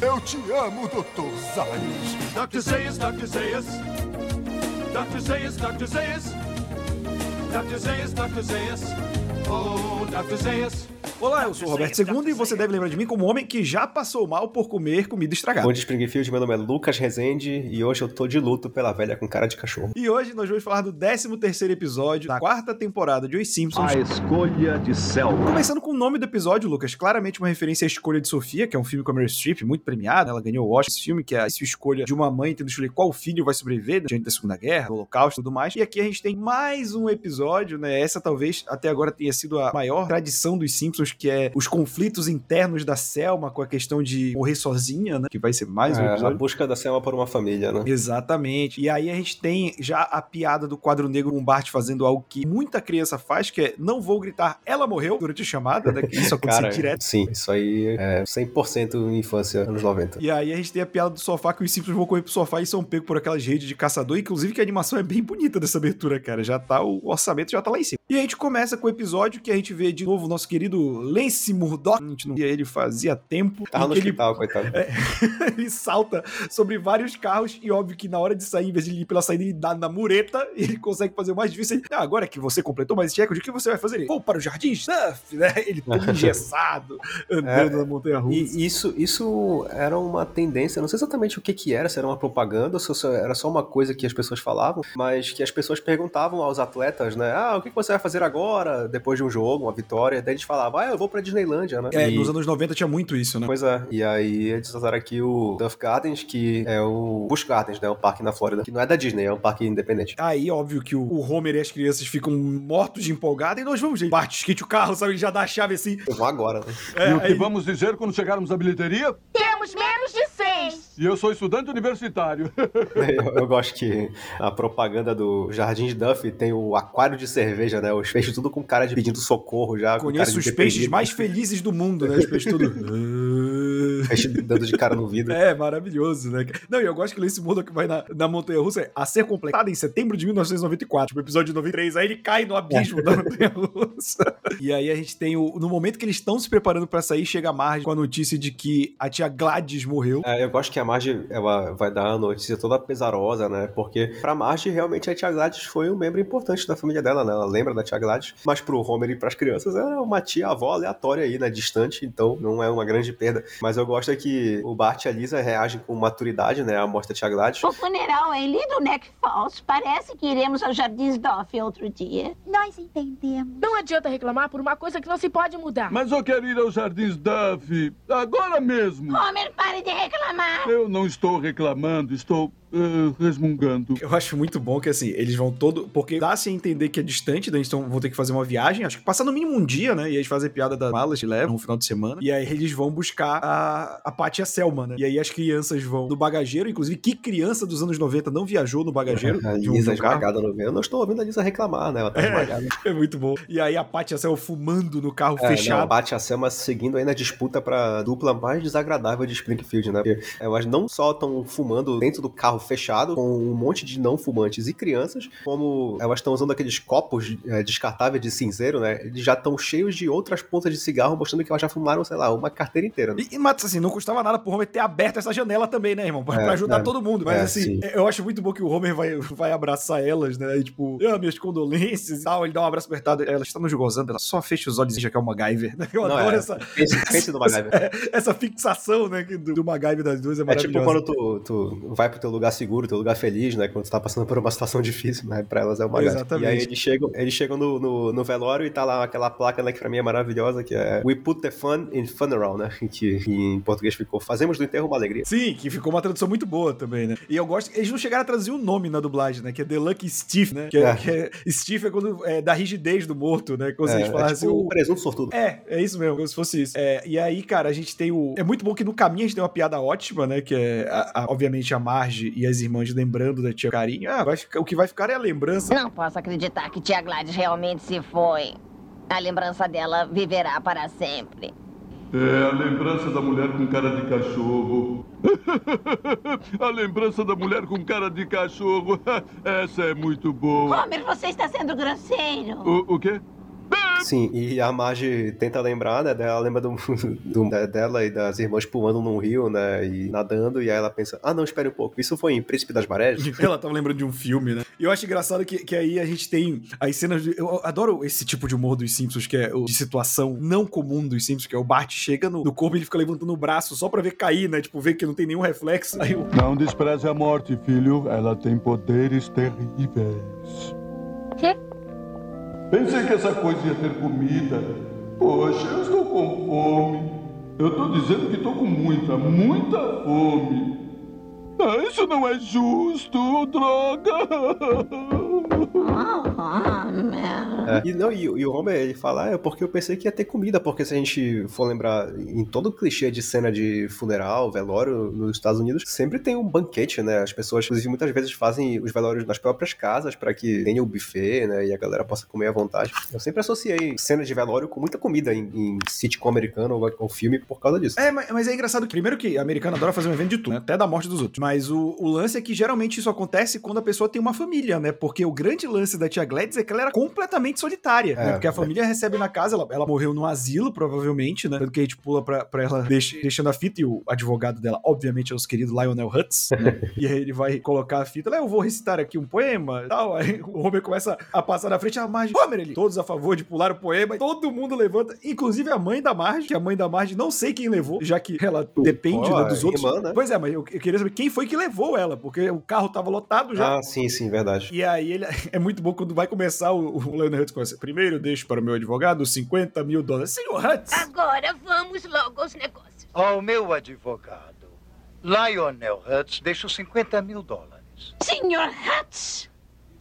Eu te amo, Dr. Zayas. Dr. Zayas, Dr. Zayas. Dr. Zayas, Dr. Zayas. Dr. Zayas, Dr. Zayas. Oh, Dr. Zayas. Olá, eu sou o Roberto II e você deve lembrar de mim como um homem que já passou mal por comer comida estragada. Bom de Springfield, meu nome é Lucas Rezende e hoje eu tô de luto pela velha com cara de cachorro. E hoje nós vamos falar do 13 terceiro episódio da quarta temporada de Os Simpsons. A escolha de Selma. Começando com o nome do episódio, Lucas, claramente uma referência à escolha de Sofia, que é um filme com a Meryl Streep, muito premiado. Ela ganhou o Oscar esse filme, que é a escolha de uma mãe tendo escolher qual filho vai sobreviver diante da Segunda Guerra, do Holocausto e tudo mais. E aqui a gente tem mais um episódio, né? Essa talvez até agora tenha sido a maior tradição dos Simpsons, que é os conflitos internos da Selma com a questão de morrer sozinha, né? Que vai ser mais um É, a episódio. busca da Selma por uma família, né? Exatamente. E aí a gente tem já a piada do quadro negro com Bart fazendo algo que muita criança faz, que é não vou gritar, ela morreu durante a chamada, né? Que isso acontece Cara, direto. sim, isso aí é 100% infância, anos 90. E aí a gente tem a piada do sofá que os simples vão correr pro sofá e são pegos por aquelas redes de caçador. Inclusive que a animação é bem bonita dessa abertura, cara. Já tá, o orçamento já tá lá em cima. E a gente começa com o episódio que a gente vê de novo o nosso querido Lance Murdoch. A gente não via ele fazia tempo. Tava no ele hospital, coitado. ele salta sobre vários carros e óbvio que na hora de sair, em vez de ir pela saída, ele dá na mureta e ele consegue fazer o mais difícil. Ele, ah, agora que você completou mais esse recorde, o que você vai fazer? Vou para o Jardim Surf, né? Ele todo engessado, andando É, na montanha russa. E isso, isso era uma tendência, não sei exatamente o que que era, se era uma propaganda se era só uma coisa que as pessoas falavam, mas que as pessoas perguntavam aos atletas, né? Ah, o que você vai fazer agora, depois de um jogo, uma vitória? Daí eles falavam, ah, eu vou pra Disneylândia, né? É, E- nos anos 90 tinha muito isso, né? Pois é, e aí eles usaram aqui o Duff Gardens, que é o Busch Gardens, né? Um parque na Flórida, que não é da Disney, é um parque independente. Aí, óbvio que o Homer e as crianças ficam mortos de empolgada e nós vamos, gente. Bart, esquite o carro, sabe? Ele já dá a chave assim. Eu vou agora, né? É, e o que aí- vamos dizer quando chegarmos à bilheteria? Temos menos de seis. E eu sou estudante universitário. Eu, eu gosto que a propaganda do Jardim de Duff tem o aquário de cerveja, né? Os peixes tudo com cara de pedindo socorro já. com Conheço os peixes mais felizes do mundo, né? Os peixes todos. Dando de cara no vidro. É, maravilhoso, né? Não, e eu gosto que Lance Murdoch vai na, na Montanha Russa a ser completada em setembro de 1994, tipo, episódio de 93. Aí ele cai no abismo da Montanha Russa. E aí a gente tem o. No momento que eles estão se preparando pra sair, chega a Marge com a notícia de que a tia Gladys morreu. É, eu gosto que a Marge ela vai dar a notícia toda pesarosa, né? Porque pra Marge, realmente, a tia Gladys foi um membro importante da família dela, né? Ela lembra da tia Gladys. Mas pro Homer e pras crianças, era uma tia-avó aleatória aí, né? Distante, então não é uma grande perda. Mas eu gosto é que o Bart e a Lisa reagem com maturidade, né? Morte da tia Gladys. O funeral é em Little Neck Falls. Parece que iremos ao Jardins Doff outro dia. Nós entendemos. Não adianta reclamar por uma coisa que não se pode mudar. Mas eu quero ir aos Jardins Duff. Agora mesmo. Homer, pare de reclamar. Eu não estou reclamando, estou eh, resmungando. Eu acho muito bom que assim, eles vão todo. Porque dá-se a entender que é distante, daí eles tão, vão ter que fazer uma viagem. Acho que passar no mínimo um dia, né? E aí eles fazem piada das malas levam no final de semana. E aí eles vão buscar a, a Paty e a Selma, né? E aí as crianças vão no bagageiro. Inclusive, que criança dos anos 90 não viajou no bagageiro? A um- Lisa um esmagada no meio. Eu não estou ouvindo a Lisa reclamar, né? Ela tá esmagada. É muito bom. E aí a Paty e a Selma fumando no carro É, fechado. não, bate a Selma seguindo aí na disputa pra dupla mais desagradável de Springfield, né? Porque elas não só estão fumando dentro do carro fechado, com um monte de não fumantes e crianças, como elas estão usando aqueles copos é, descartáveis de cinzeiro, né? Eles já estão cheios de outras pontas de cigarro, mostrando que elas já fumaram, sei lá, uma carteira inteira. né? E, e, mas assim, não custava nada pro Homer ter aberto essa janela também, né, irmão? Pra, É, pra ajudar é. todo mundo. Mas É, assim, sim. eu acho muito bom que o Homer vai, vai abraçar elas, né? E tipo, ah, minhas condolências e tal. Ele dá um abraço apertado. Ela está nos gozando, ela só fecha os olhos e já que é o MacGyver. né? Eu Não, adoro é. essa, Pense, pense no MacGyver. é, essa fixação, né, do, do MacGyver das duas é É maravilhosa. tipo quando tu, tu vai pro teu lugar seguro, teu lugar feliz, né? Quando tu tá passando por uma situação difícil, né? Pra elas é uma. Exatamente. E aí eles chegam, eles chegam no, no, no velório e tá lá aquela placa, né? Que pra mim é maravilhosa, que é We put the fun in funeral, né? Que, que em português ficou Fazemos do enterro uma alegria. Sim, que ficou uma tradução muito boa também, né? E eu gosto. Eles não chegaram a traduzir o nome na dublagem, né? Que é The Lucky Steve, né? Que é, É. que é- Steve é quando é da rigidez do morto, né? Quando É, eles é falam tipo assim, o o- presunto sortudo. É, é isso mesmo, como se fosse isso. É, e aí, cara, a gente tem o. É muito bom que no caminho a gente tem uma piada ótima, né? Que é, a- a- obviamente, a Marge e as irmãs lembrando da tia Carinho. Ah, vai ficar- o que vai ficar é a lembrança. Não posso acreditar que tia Gladys realmente se foi. A lembrança dela viverá para sempre. É a lembrança da mulher com cara de cachorro. a lembrança da mulher com cara de cachorro. Essa é muito boa. Homer, você está sendo grosseiro. O, o quê? Sim, e a Marge tenta lembrar, né? Ela lembra do, do- da- dela e das irmãs pulando num rio, né? E nadando, e aí ela pensa: ah, não, espere um pouco. Isso foi em Príncipe das Marés? Ela tava lembrando de um filme, né? E eu acho engraçado que, que aí a gente tem as cenas. De, eu adoro esse tipo de humor dos Simpsons, que é o de situação não comum dos Simpsons, que é o Bart chega no, no corpo e ele fica levantando o braço só pra ver cair, né? Tipo, ver que não tem nenhum reflexo. Aí o. Não despreze a morte, filho. Ela tem poderes terríveis. Pensei que essa coisa ia ter comida. Poxa, eu estou com fome. Eu estou dizendo que estou com muita, muita fome. Ah, isso não é justo, droga! É. E, não, e, e o Homer, ele fala, ah, é porque eu pensei que ia ter comida, porque se a gente for lembrar em todo clichê de cena de funeral, velório nos Estados Unidos, sempre tem um banquete, né? As pessoas, inclusive, muitas vezes fazem os velórios nas próprias casas para que tenha o buffet, né? E a galera possa comer à vontade. Eu sempre associei cena de velório com muita comida em, em sitcom americano ou, ou filme por causa disso. É, mas, mas é engraçado que, primeiro que a americana adora fazer um evento de tudo, né? até da morte dos outros. Mas o, o lance é que geralmente isso acontece quando a pessoa tem uma família, né? Porque o grande lance da tia Gladys é que ela era completamente solitária, né? É, Porque a família recebe na casa, ela, ela morreu no asilo, provavelmente, né? Tanto que a gente pula pra, pra ela deixa- deixando a fita e o advogado dela, obviamente, é o querido Lionel Hutz, né? e aí ele vai colocar a fita, lá eu vou recitar aqui um poema e tal. Aí o Homer começa a passar na frente, a Marge, Homer, ele, todos a favor de pular o poema, todo mundo levanta, inclusive a mãe da Marge, que a mãe da Marge não sei quem levou, já que ela depende né, dos outros. irmã, né? Pois é, mas eu, eu queria saber quem foi que levou ela, porque o carro tava lotado já. Ah, sim, sim, verdade. E aí ele é muito bom quando vai começar o, o Leonard Hutz começa. Primeiro, deixo para o meu advogado 50 mil dólares. Senhor Hutz! Agora vamos logo aos negócios. Ao meu advogado, Lionel Hutz, deixo 50 mil dólares. Senhor Hutz!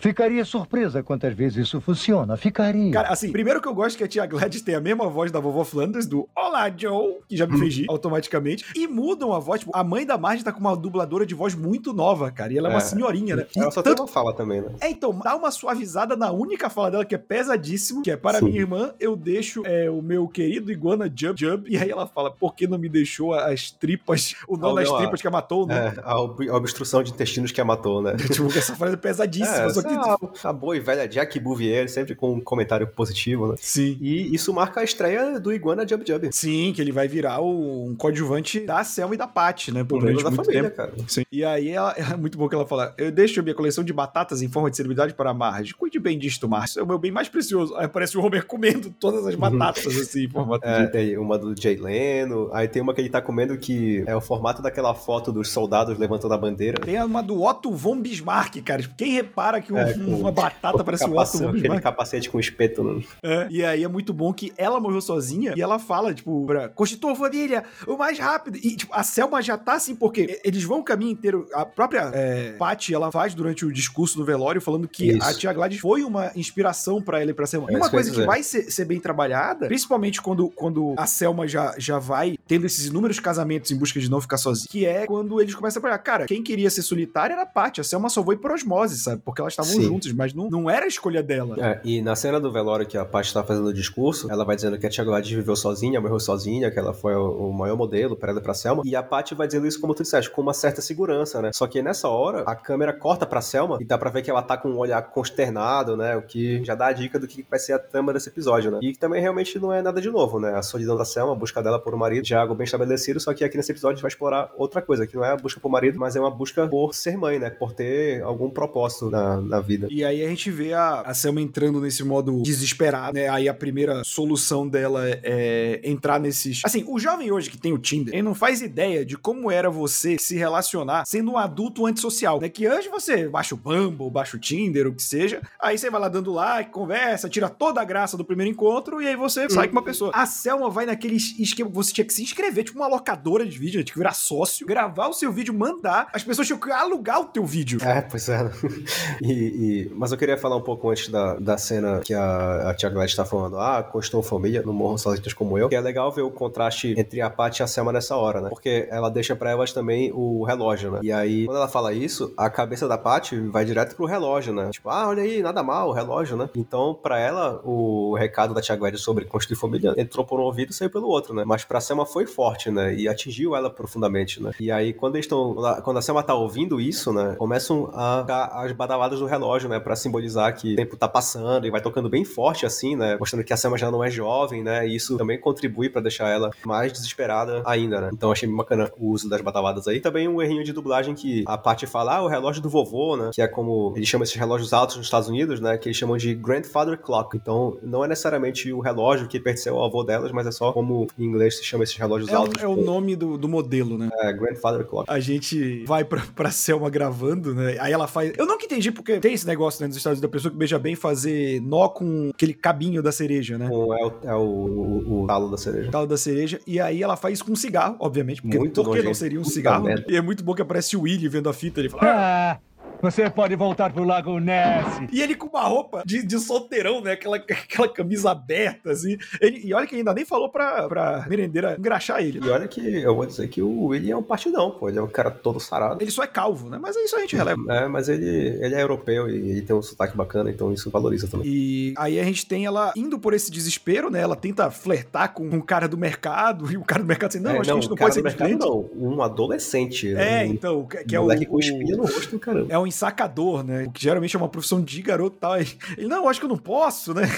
Ficaria surpresa quantas vezes isso funciona. Ficaria. Cara, assim, primeiro que eu gosto que a tia Gladys tem a mesma voz da vovó Flanders, do Olá, Joe, que já me fez rir automaticamente, e mudam a voz. Tipo, a mãe da Marge tá com uma dubladora de voz muito nova, cara, e ela é, uma É. senhorinha, né? Ela E só tanto- tem uma fala também, né? É, então, dá uma suavizada na única fala dela, que é pesadíssimo, que é para Sim. minha irmã, eu deixo é, o meu querido iguana Jump Jump, e aí ela fala, por que não me deixou as tripas, o nó Oh, das não, a- tripas que a matou, né? É, a, ob- a obstrução de intestinos que a matou, né? Tipo, essa frase é pesadíssima, É, só que... a, a boa e velha Jack Bouvier, sempre com um comentário positivo, né? Sim. E isso marca a estreia do Iguana Jub Jub. Sim, que ele vai virar o- um coadjuvante da Selma e da Paty, né? Por durante da muito família, tempo. cara. Sim. E aí ela, é muito bom que ela fala: Eu deixo minha coleção de batatas em forma de celebridade para a Marge. Cuide bem disto, Marge. É o meu bem mais precioso. Aí aparece o Homer comendo todas as batatas, assim, em formato É, de. tem uma do Jay Leno, aí tem uma que ele tá comendo que é o formato daquela foto dos soldados levantando a bandeira. Tem uma do Otto von Bismarck, cara. Quem repara que um- É, com- uma batata parece o Otto Capacete- von aquele capacete com espeto. Né? É, e aí é muito bom que ela morreu sozinha e ela fala, tipo, pra constitua família o mais rápido. E, tipo, a Selma já tá assim, porque eles vão o caminho inteiro. A própria é, Patty, ela faz durante o discurso no velório falando que Isso. a tia Gladys foi uma inspiração pra ela e pra Selma. É, e uma coisa que dizer. vai ser, ser bem trabalhada, principalmente quando, quando a Selma já, já vai tendo esses inúmeros casamentos em busca de não ficar sozinha, que é quando eles começam a falar, cara, quem queria ser solitária era a Patty. A Selma só foi por osmose, sabe? Porque elas estavam Sim. juntas, mas não, não era a escolha dela. É, e na cena do velório que a Paty tá fazendo o discurso, ela vai dizendo que a Tia Gladys viveu sozinha, morreu sozinha, que ela foi o, o maior modelo pra ela e pra Selma. E a Paty vai dizendo isso, como tu disseste, com uma certa segurança, né? Só que nessa hora, a câmera corta pra Selma e dá pra ver que ela tá com um olhar consternado, né? O que já dá a dica do que vai ser a trama desse episódio, né? E que também realmente não é nada de novo, né? A solidão da Selma, a busca dela por um marido, já algo bem estabelecido, só que aqui nesse episódio a gente vai explorar outra coisa, que não é a busca por marido, mas é uma busca por ser mãe, né? Por ter algum propósito na, na vida. E aí a gente vê a, a Selma entrando nesse modo desesperado, né? Aí a primeira solução dela é, entrar nesses. Assim, o jovem hoje que tem o Tinder, ele não faz ideia de como era você se relacionar sendo um adulto antissocial, né? Que antes você baixa o Bumble, baixa o Tinder, o que seja, aí você vai lá dando like, conversa, tira toda a graça do primeiro encontro e aí você sai com uma pessoa. A Selma vai naquele esquema que você tinha que se inscrever, tipo uma locadora de vídeo, né? tinha que virar sócio, gravar o seu vídeo, mandar, as pessoas tinham que alugar o teu vídeo. É, pois é. E, e- mas eu queria falar um pouco antes da, da cena que a, a Tia Gladys tá falando, ah, construam família, não morram sozinhas como eu, que é legal ver o contraste entre a Paty e a Selma nessa hora, né? Porque ela deixa pra elas também o relógio, né? E aí, quando ela fala isso, a cabeça da Paty vai direto pro relógio, né? Tipo, ah, olha aí, nada mal, o relógio, né? Então, pra ela, o recado da Tia Gladys sobre construir família entrou por um ouvido e saiu pelo outro, né? Mas pra Selma foi forte, né? E atingiu ela profundamente, né? E aí, quando eles estão. Quando a Selma tá ouvindo isso, né? Começam a ficar as badaladas do relógio, né, para simbolizar que o tempo tá passando e vai tocando bem forte assim, né, mostrando que a Selma já não é jovem, né, e isso também contribui para deixar ela mais desesperada ainda, né. Então achei bacana o uso das batabadas aí. Também um errinho de dublagem que a parte fala, ah, o relógio do vovô, né, que é como eles chamam esses relógios altos nos Estados Unidos, né, que eles chamam de grandfather clock. Então não é necessariamente o relógio que pertenceu ao avô delas, mas é só como em inglês se chama esses relógios É, altos. é o nome do, do modelo, né? É, grandfather clock. A gente vai pra, pra Selma gravando, né? Aí ela faz. Eu nunca entendi porque tem esse negócio né, nos Estados Unidos da pessoa que beija bem fazer nó com aquele cabinho da cereja, né? É o, é o, o, o talo da cereja. Talo da cereja. E aí ela faz isso com um cigarro, obviamente. Porque Muito por que não seria um cigarro? E é muito bom que aparece o Willy vendo a fita. Ele fala. "Ah!" Você pode voltar pro Lago Ness. E ele com uma roupa de, de solteirão, né? Aquela, aquela camisa aberta, assim. Ele- e olha que ainda nem falou pra, pra merendeira engraxar ele. E olha que eu vou dizer que o William é um partidão, pô. Ele é um cara todo sarado. Ele só é calvo, né? Mas isso a gente releva. É, mas ele, ele é europeu e ele tem um sotaque bacana, então isso valoriza também. E aí a gente tem ela indo por esse desespero, né? Ela tenta flertar com um cara do mercado e o cara do mercado assim, não, É, acho que a gente não pode ser do mercado não, um adolescente. É, um, então, que, que um é o, moleque com o- espinha no rosto, caramba. é um ensacador, né? O que geralmente é uma profissão de garoto e tal. Ele, não, acho que eu não posso, né?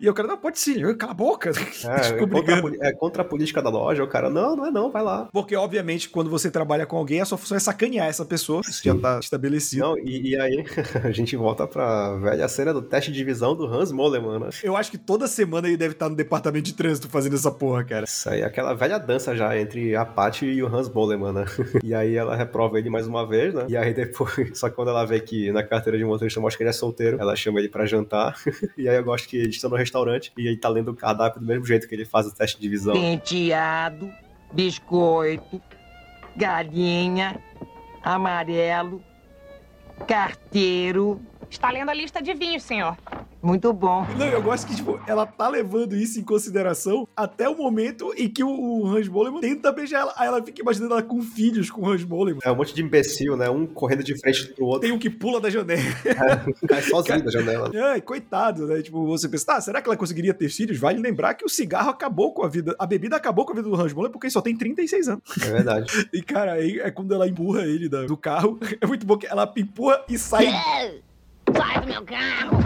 E o cara, não, pode sim, cala a boca. É, é, contra a, é contra a política da loja, o cara, não, não é não, vai lá. Porque, obviamente, quando você trabalha com alguém, a sua função é sacanear essa pessoa, isso já tá estabelecido. Não, e, e aí a gente volta pra velha cena do teste de visão do Hans Moleman, né? Eu acho que toda semana ele deve estar no departamento de trânsito fazendo essa porra, cara. Isso aí, aquela velha dança já entre a Patty e o Hans Moleman, né? E aí ela reprova ele mais uma vez, né? E aí depois, só que quando ela vê que na carteira de motorista mostra que ele é solteiro, ela chama ele pra jantar. E aí eu gosto que eles estão no restaurante e ele tá lendo o cardápio do mesmo jeito que ele faz o teste de visão. Penteado, biscoito, galinha, amarelo, carteiro. Está lendo a lista de vinhos, senhor. Muito bom. Não, eu gosto que, tipo, ela tá levando isso em consideração até o momento em que o, o Hans Moleman tenta beijar ela. Aí ela fica imaginando ela com filhos com o Hans Moleman. É um monte de imbecil, né? Um correndo de frente pro outro. Tem um que pula da janela. Cai sozinho da janela. Ai, coitado, né? Tipo, você pensa, tá, será que ela conseguiria ter filhos? Vale lembrar que o cigarro acabou com a vida. A bebida acabou com a vida do Hans Moleman porque ele só tem 36 anos. É verdade. E, cara, aí é quando ela empurra ele do carro. É muito bom que ela empurra e sai. Sai do meu carro!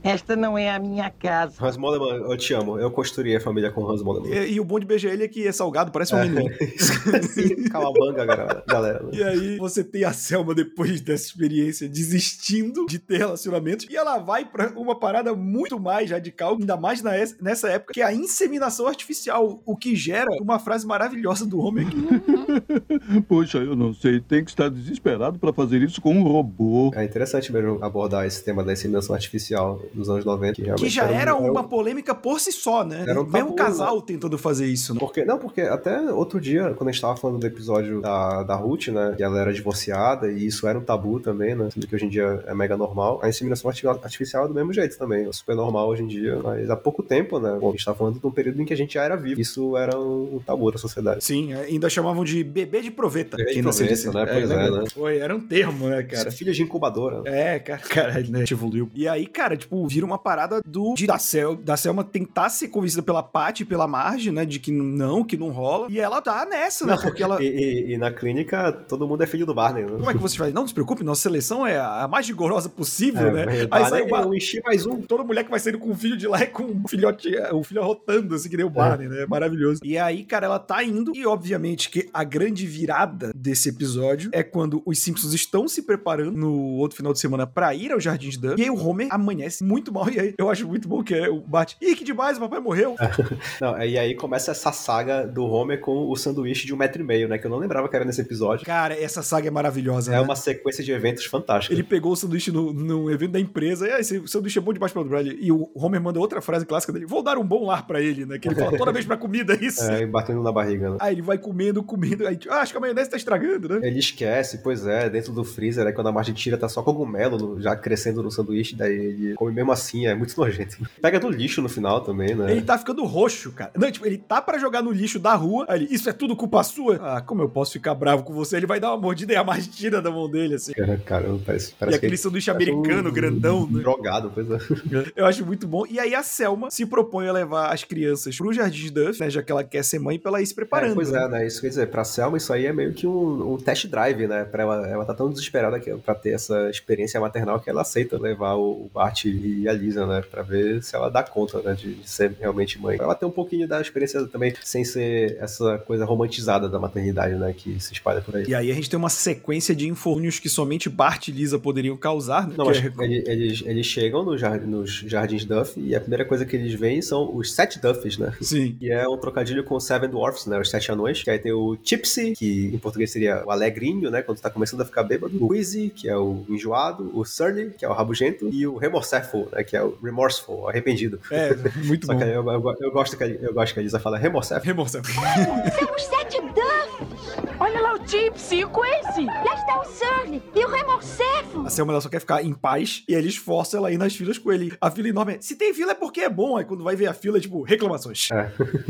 Esta não é a minha casa. Hans Moleman, eu te amo. Eu construí a família com o Hans Moleman. E, e o bom de beijar ele é que é salgado, parece um amendoim. Sim, calabanga, galera. galera. E aí você tem a Selma depois dessa experiência desistindo de ter relacionamentos e ela vai pra uma parada muito mais radical, ainda mais na es- nessa época, que é a inseminação artificial, o que gera uma frase maravilhosa do Homer aqui. Poxa, eu não sei. Tem que estar desesperado para fazer isso com um robô. É interessante mesmo abordar esse tema da inseminação artificial dos anos 90. Que, Que já era um- uma polêmica por si só, né? Era um Mesmo tabu, casal tentando fazer isso. Né? Porque, não, porque até outro dia, quando a gente tava falando do episódio da, da Ruth, né? Que ela era divorciada e isso era um tabu também, né? Sendo que hoje em dia é mega normal. A inseminação arti- artificial é do mesmo jeito também. É super normal hoje em dia. Mas há pouco tempo, né? Bom, a gente tá falando de um período em que a gente já era vivo. Isso era um, um tabu da sociedade. Sim, ainda chamavam de bebê de proveta. Bebê de proveta, desse- né? Pois é, lembra? né? Foi, era um termo, né, cara? Filho de incubadora. É, cara, caralho, né? Evoluiu. E aí, cara, tipo, vira uma parada do de da, Sel, da Selma tentar ser convencida pela Paty e pela Marge, né? De que não, que não rola. E ela tá nessa, né? Porque ela. E, e- e na clínica, todo mundo é filho do Barney. Né? Como é que vocês fazem? Não, não se preocupe, nossa seleção é a mais rigorosa possível, É, né? mas Aí Barney sai o Bar- é um enchi mais um. Toda mulher que vai saindo com um filho de lá é com um filhote, o filho arrotando, assim, que nem o Barney, né? É maravilhoso. E aí, cara, ela tá indo, e obviamente que a grande virada desse episódio é quando os Simpsons estão se preparando no outro final de semana pra ir ao Jardim de Dan, e aí o Homer amanhece muito mal, e aí eu acho muito bom que é o Bart, ih, que demais, o papai morreu. Não, e aí começa essa saga do Homer com o sanduíche de um metro e meio, né? Que eu não lembrava que era nesse episódio. Cara, essa saga é maravilhosa, É né? uma sequência de eventos fantástica. Ele pegou o sanduíche no, num evento da empresa, e aí, esse sanduíche é bom demais pra Bradley. E o Homer manda outra frase clássica dele: Vou dar um bom lar pra ele, né? Que ele fala toda vez pra comida, é isso. É, e batendo na barriga, né? Aí ele vai comendo, comendo. Aí, ah, acho que a maionese tá estragando, né? Ele esquece, pois é, dentro do freezer, aí quando a Marge tira, tá só cogumelo no- já crescendo no sanduíche, daí ele come mesmo assim, é muito nojento. Pega do lixo no final também, né? Ele tá ficando roxo, cara. Não, tipo, ele tá pra jogar no lixo da rua. Aí ele, isso é tudo culpa sua? Ah, como eu posso ficar bravo com você? Ele vai dar uma mordida e a mais tira da mão dele, assim. Cara, Caramba, parece, E parece aquele que sanduíche americano, um grandão, né? Drogado, pois é. Eu acho muito bom. E aí a Selma se propõe a levar as crianças pro Jardim de Duff, né? Já que ela quer ser mãe, pra ela ir se preparando. É, pois né? é, né? Isso quer dizer, pra Selma, isso aí é meio que um, um test drive, né? Pra ela, ela tá tão desesperada que, pra ter essa experiência maternal que ela aceita levar o Bart e a Lisa, né? Pra ver se ela dá conta, né? De, de ser realmente mãe. Pra ela ter um pouquinho da experiência também, sem ser essa coisa romantizada da maternidade, né? Que se espalha por aí. E aí a gente tem uma sequência de infortúnios que somente Bart e Lisa poderiam causar, né? Não, mas é- ele- eles, eles chegam no jar- nos Jardins Duff e a primeira coisa que eles veem são os Sete Duffs, né? Sim. E é um trocadilho com Seven Dwarfs, né? Os Sete Anões. Que aí tem o Tipsy, que em português seria o alegrinho, né? Quando tá começando a ficar bêbado. O Wheezy, que é o enjoado. O Surly, que é o rabugento. E o Remorseful, né? Que é o remorseful, arrependido. É, muito Só bom. que aí eu, eu, eu gosto que a, eu gosto que a Lisa fala remorseful. Remorseful. São os sete. O Gypsy, o Quincy. Lá está o Surly e o Remorsefo. A Selma ela só quer ficar em paz e aí eles forçam ela a ir nas filas com ele. A fila enorme é, se tem fila é porque é bom. Aí quando vai ver a fila é tipo, reclamações.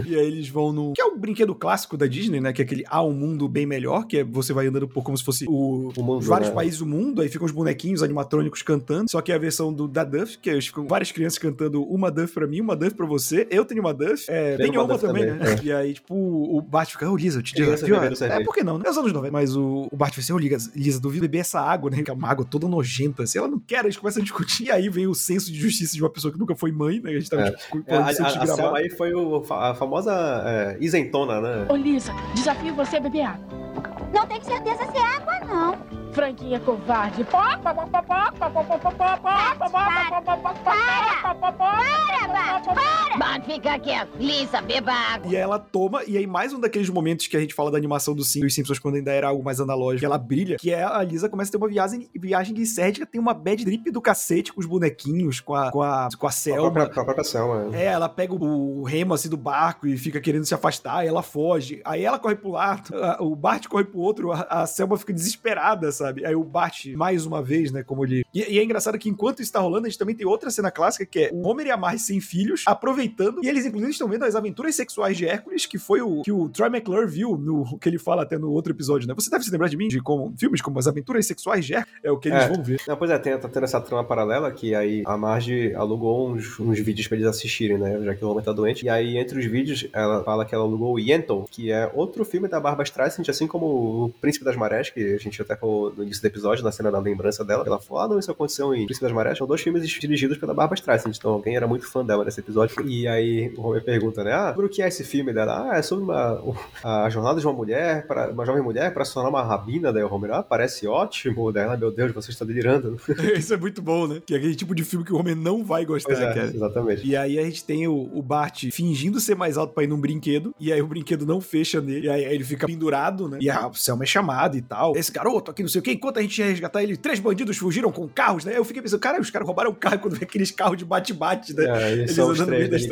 E aí eles vão no. Que é o brinquedo clássico da Disney, né? Que é aquele Há um mundo bem melhor, que é você vai andando por como se fosse o, mundo, os vários né? países do mundo, aí ficam os bonequinhos animatrônicos cantando. Só que é a versão do, da Duff, que é, ficam várias crianças cantando uma Duff pra mim, uma Duff pra você. Eu tenho uma Duff. É, Tenho tenho uma uma, Duff também, também, né? E aí, tipo, o Bart fica, ô Lisa, eu te bebendo É, cerveja. por que não, né? Os anos 90. Mas o, o Bart vai ser, ô Lisa, Lisa, duvido beber essa água, né? Que é uma água toda nojenta. Se ela não quer, eles começam a discutir. E aí vem o senso de justiça de uma pessoa que nunca foi mãe, né? A gente tava É. tipo, É, a, a, a aí foi o- a famosa é, isentona, né? Ô, Lisa, desafio você a beber água. Não tenho certeza se é água, não franguinha covarde. Para, Bart, para! Bart, fica quieto. Lisa, beba água. E ela toma, e aí mais um daqueles momentos que a gente fala da animação do Sim, dos Simpsons, quando ainda era algo mais analógico, ela brilha, que é a Lisa começa a ter uma viagem, viagem guissérdica, tem uma bad trip do cacete com os bonequinhos, com a, com a, com a Selma. Com a própria, Selma. É, ela pega o, o remo, assim, do barco e fica querendo se afastar, ela foge. Aí ela corre pro lado, a, o Bart corre pro outro, a, a Selma fica desesperada, sabe? Aí o Bart, mais uma vez, né, como ele... E, e é engraçado que enquanto isso tá rolando, a gente também tem outra cena clássica, que é o Homer e a Marge sem filhos, aproveitando, e eles inclusive estão vendo as aventuras sexuais de Hércules, que foi o que o Troy McClure viu, no que ele fala até no outro episódio, né? Você deve se lembrar de mim, de como, filmes como As Aventuras Sexuais de Hércules, é o que eles É. vão ver. Não, pois é, tem, tá tendo essa trama paralela que aí a Marge alugou uns, uns vídeos pra eles assistirem, né? Já que o Homer tá doente. E aí, entre os vídeos, ela fala que ela alugou o Yentl, que é outro filme da Barbara Streisand, assim como o Príncipe das Marés, que a gente até falou no início do episódio, na cena da lembrança dela. Ela falou, ah, não, isso aconteceu em Príncipe das Marés. São dois filmes dirigidos pela Barbara Streisand, então alguém era muito fã dela nesse episódio. E aí o Homer pergunta, né? Ah, sobre o que é esse filme dela? Ah, é sobre uma, a jornada de uma mulher, para uma jovem mulher para se tornar uma rabina. Daí o Homer, ah, parece ótimo. Daí ela, meu Deus, você está delirando. Isso é muito bom, né? Que é aquele tipo de filme que o Homer não vai gostar, Pois é, cara. exatamente. E aí a gente tem o, o Bart fingindo ser mais alto pra ir num brinquedo, e aí o brinquedo não fecha nele, e aí ele fica pendurado, né? E a Selma é chamada e tal. Esse garoto aqui, não sei o quê, enquanto a gente ia resgatar ele, três bandidos fugiram com carros, né? Eu fiquei pensando, cara, os caras roubaram o carro quando vê aqueles carros de bate-bate, né? É, eles são os três.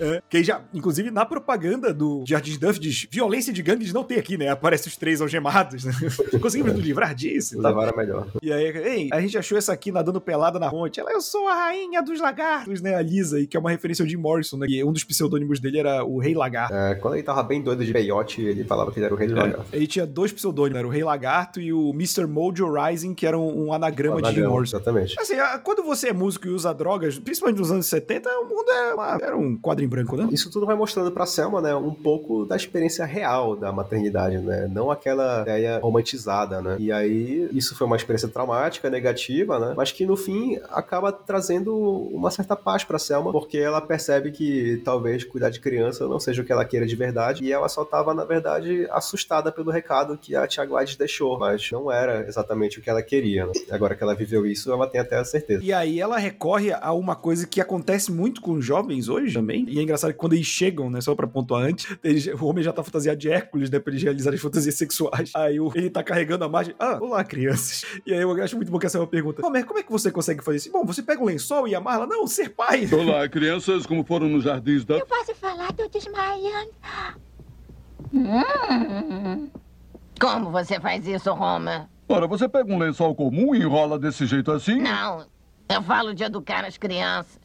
É, que já, inclusive, na propaganda do Jardins Duff diz: violência de gangues não tem aqui, né? Aparece os três algemados, né? Conseguimos nos livrar disso tal. Levaram melhor. E aí, ei, a gente achou essa aqui nadando pelada na ponte. Ela, eu sou a rainha dos lagartos, né? A Lisa, e que é uma referência ao Jim Morrison, né? E um dos pseudônimos dele era o Rei Lagarto. É, quando ele tava bem doido de peiote, ele falava que ele era o rei do lagarto. Ele tinha dois pseudônimos, era o Rei Lagarto e o Mr. Mojo Rising, que era um, um anagrama de Anagrama, Morrison. Exatamente. Assim, quando você é músico e usa drogas, principalmente nos anos 70, o mundo é uma- era um quadro em branco, né? Isso tudo vai mostrando pra Selma, né, um pouco da experiência real da maternidade, né? Não aquela ideia romantizada, né? E aí, isso foi uma experiência traumática, negativa, né? Mas que no fim acaba trazendo uma certa paz pra Selma, porque ela percebe que talvez cuidar de criança não seja o que ela queira de verdade, e ela só tava, na verdade, assustada pelo recado que a Tia Gladys deixou, mas não era exatamente o que ela queria, né? Agora que ela viveu isso, ela tem até a certeza. E aí ela recorre a uma coisa que acontece muito com os jovens hoje também. E é engraçado que quando eles chegam, né, só pra pontuar antes, eles- o homem já tá fantasiado de Hércules, né, pra eles realizarem fantasias sexuais. Aí o- ele tá carregando a margem. Ah, olá, crianças. E aí eu acho muito bom que essa é uma pergunta. Homer, como é que você consegue fazer isso? Bom, você pega um lençol e amarra? Não, ser pai. Olá, crianças, como foram nos jardins da... Eu posso falar, tô desmaiando. Hum. Como você faz isso, Homer? Ora, você pega um lençol comum e enrola desse jeito assim? Não, eu falo de educar as crianças.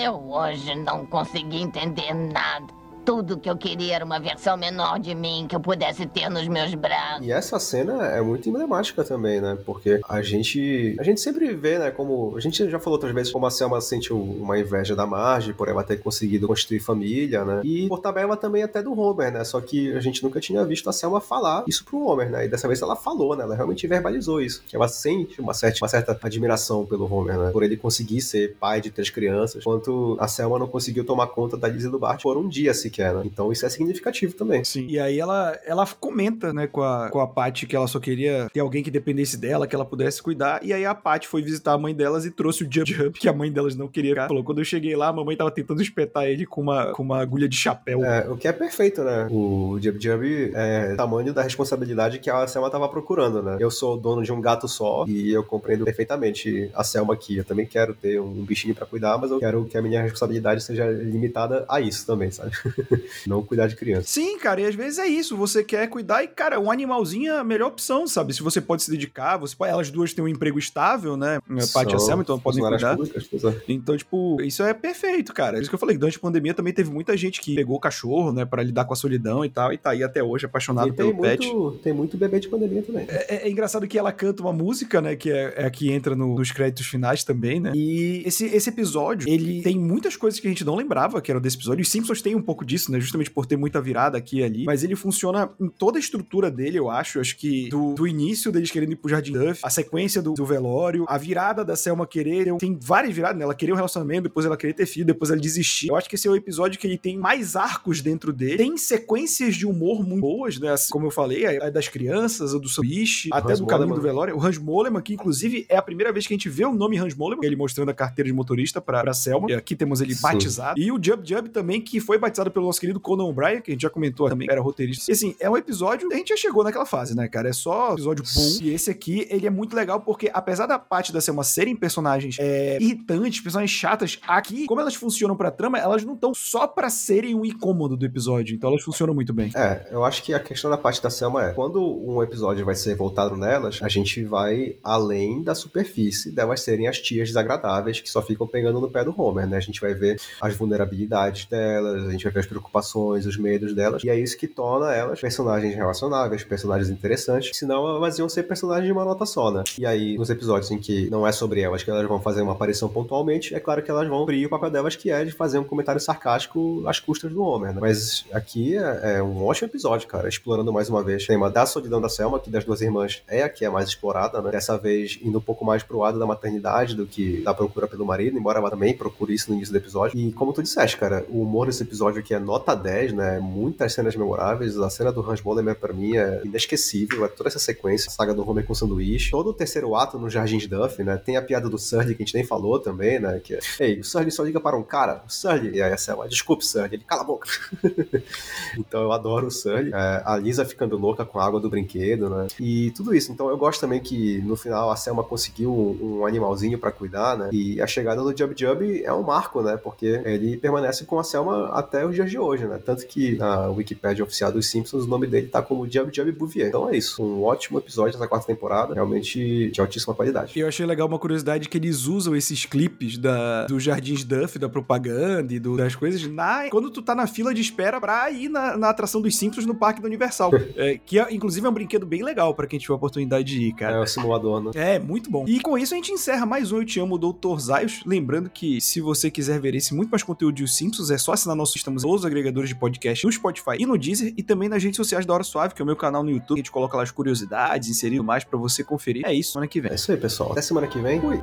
Eu hoje não consegui entender nada. Tudo que eu queria era uma versão menor de mim que eu pudesse ter nos meus braços. E essa cena é muito emblemática também, né? Porque a gente a gente sempre vê, né, como a gente já falou outras vezes como a Selma sente uma inveja da Marge por ela ter conseguido construir família, né? E por tabela também até do Homer, né? Só que a gente nunca tinha visto a Selma falar isso pro Homer, né? E dessa vez ela falou, né? Ela realmente verbalizou isso. Ela sente uma certa, uma certa admiração pelo Homer, né? Por ele conseguir ser pai de três crianças, enquanto a Selma não conseguiu tomar conta da Liz e do Bart por um dia sequer, né? Então isso é significativo também. Sim. E aí ela, ela comenta, né, com a, com a Paty que ela só queria ter alguém que dependesse dela, que ela pudesse cuidar. E aí a Paty foi visitar a mãe delas e trouxe o Jump Jump, que a mãe delas não queria. Falou, quando eu cheguei lá, a mamãe tava tentando espetar ele com uma, com uma agulha de chapéu. É, o que é perfeito, né? O Jub Jub é tamanho da responsabilidade que a Selma tava procurando, né? Eu sou dono de um gato só e eu compreendo perfeitamente a Selma aqui. Eu também quero ter um bichinho para cuidar, mas eu quero que a minha responsabilidade seja limitada a isso também, sabe? não cuidar de criança. Sim, cara, e às vezes é isso. Você quer cuidar e, cara, um animalzinho é a melhor opção, sabe? Se você pode se dedicar, você pode... elas duas têm um emprego estável, né? Paty e a Selma, então podem cuidar. Públicas, é. Então, tipo, isso é perfeito, cara. É isso que eu falei. Durante a pandemia também teve muita gente que pegou cachorro, né, para lidar com a solidão e tal, e tá aí até hoje apaixonado e pelo muito, pet. Tem muito bebê de pandemia também. É, é, é engraçado que ela canta uma música, né, que é, é a que entra no, nos créditos finais também, né? E esse, esse episódio, ele tem muitas coisas que a gente não lembrava que eram desse episódio. Os Simpsons tem um pouco disso, né, justamente por ter muita virada aqui e ali, mas ele funciona em toda a estrutura dele, eu acho. Acho que do, do início deles querendo ir pro Jardim Duff, a sequência do, do velório, a virada da Selma querer, tem várias viradas, né? Ela queria um relacionamento, depois ela queria ter filho, depois ela desistir. Eu acho que esse é o episódio que ele tem mais arcos dentro dele. Tem sequências de humor muito boas, né? Assim, como eu falei, a das crianças, a do Sanduíche, até do caminho Moleman. do velório. O Hans Moleman, que inclusive é a primeira vez que a gente vê o nome Hans Moleman, ele mostrando a carteira de motorista pra, pra Selma. E aqui temos ele Sim. batizado. E o Jub Jub também, que foi batizado pelo nosso querido Conan O'Brien, que a gente já comentou também, era roteirista. E assim, é um episódio, a gente já chegou naquela fase, né, cara? É só episódio bom. E esse aqui, ele é muito legal porque, apesar da parte da Selma serem personagens é, irritantes, personagens chatas, aqui, como elas funcionam pra trama, elas não estão só pra serem um incômodo do episódio. Então elas funcionam muito bem. É, eu acho que a questão da parte da Selma é, quando um episódio vai ser voltado nelas, a gente vai além da superfície delas serem as tias desagradáveis que só ficam pegando no pé do Homer, né? A gente vai ver as vulnerabilidades delas, a gente vai ver as preocupações, os medos delas, e é isso que torna elas personagens relacionáveis, personagens interessantes, senão elas iam ser personagens de uma nota só, né? E aí, nos episódios em que não é sobre elas, que elas vão fazer uma aparição pontualmente, é claro que elas vão abrir o papel delas, que é de fazer um comentário sarcástico às custas do Homer, né? Mas aqui é, é um ótimo episódio, cara, explorando mais uma vez o tema da solidão da Selma, que das duas irmãs é a que é mais explorada, né? Dessa vez indo um pouco mais pro lado da maternidade do que da procura pelo marido, embora ela também procure isso no início do episódio. E como tu disseste, cara, o humor desse episódio aqui é nota 10, né? Muitas cenas memoráveis. A cena do Hans Moleman, pra mim, é inesquecível. É toda essa sequência, a saga do Homer com sanduíche. Todo o terceiro ato no Jardins Duff, né? Tem a piada do Surly, que a gente nem falou também, né? Que é, ei, o Surly só liga para um cara, o Surly. E aí a Selma, desculpe, Surly. Ele, cala a boca. então eu adoro o Surly. É, a Lisa ficando louca com a água do brinquedo, né? E tudo isso. Então eu gosto também que no final a Selma conseguiu um, um animalzinho para cuidar, né? E a chegada do Jub Jub é um marco, né? Porque ele permanece com a Selma até os dias de hoje, né? Tanto que na Wikipédia oficial dos Simpsons o nome dele tá como Jub Jub Bouvier. Então é isso. Um ótimo episódio dessa quarta temporada, realmente de altíssima qualidade. E eu achei legal uma curiosidade que eles usam esses clipes da, do Jardins Duff, da propaganda e do, das coisas, na, quando tu tá na fila de espera pra ir na, na atração dos Simpsons no Parque da Universal. é, que é, inclusive é um brinquedo bem legal para quem tiver a oportunidade de ir, cara. É o simulador, né? É, muito bom. E com isso a gente encerra mais um Eu Te Amo, Doutor Zaios. Lembrando que se você quiser ver esse muito mais conteúdo de Os Simpsons, é só assinar nosso Estamos os agregadores de podcast no Spotify e no Deezer e também nas redes sociais da Hora Suave, que é o meu canal no YouTube. A gente coloca lá as curiosidades, inserido mais para você conferir. É isso, semana que vem. É isso aí, pessoal. Até semana que vem. Fui.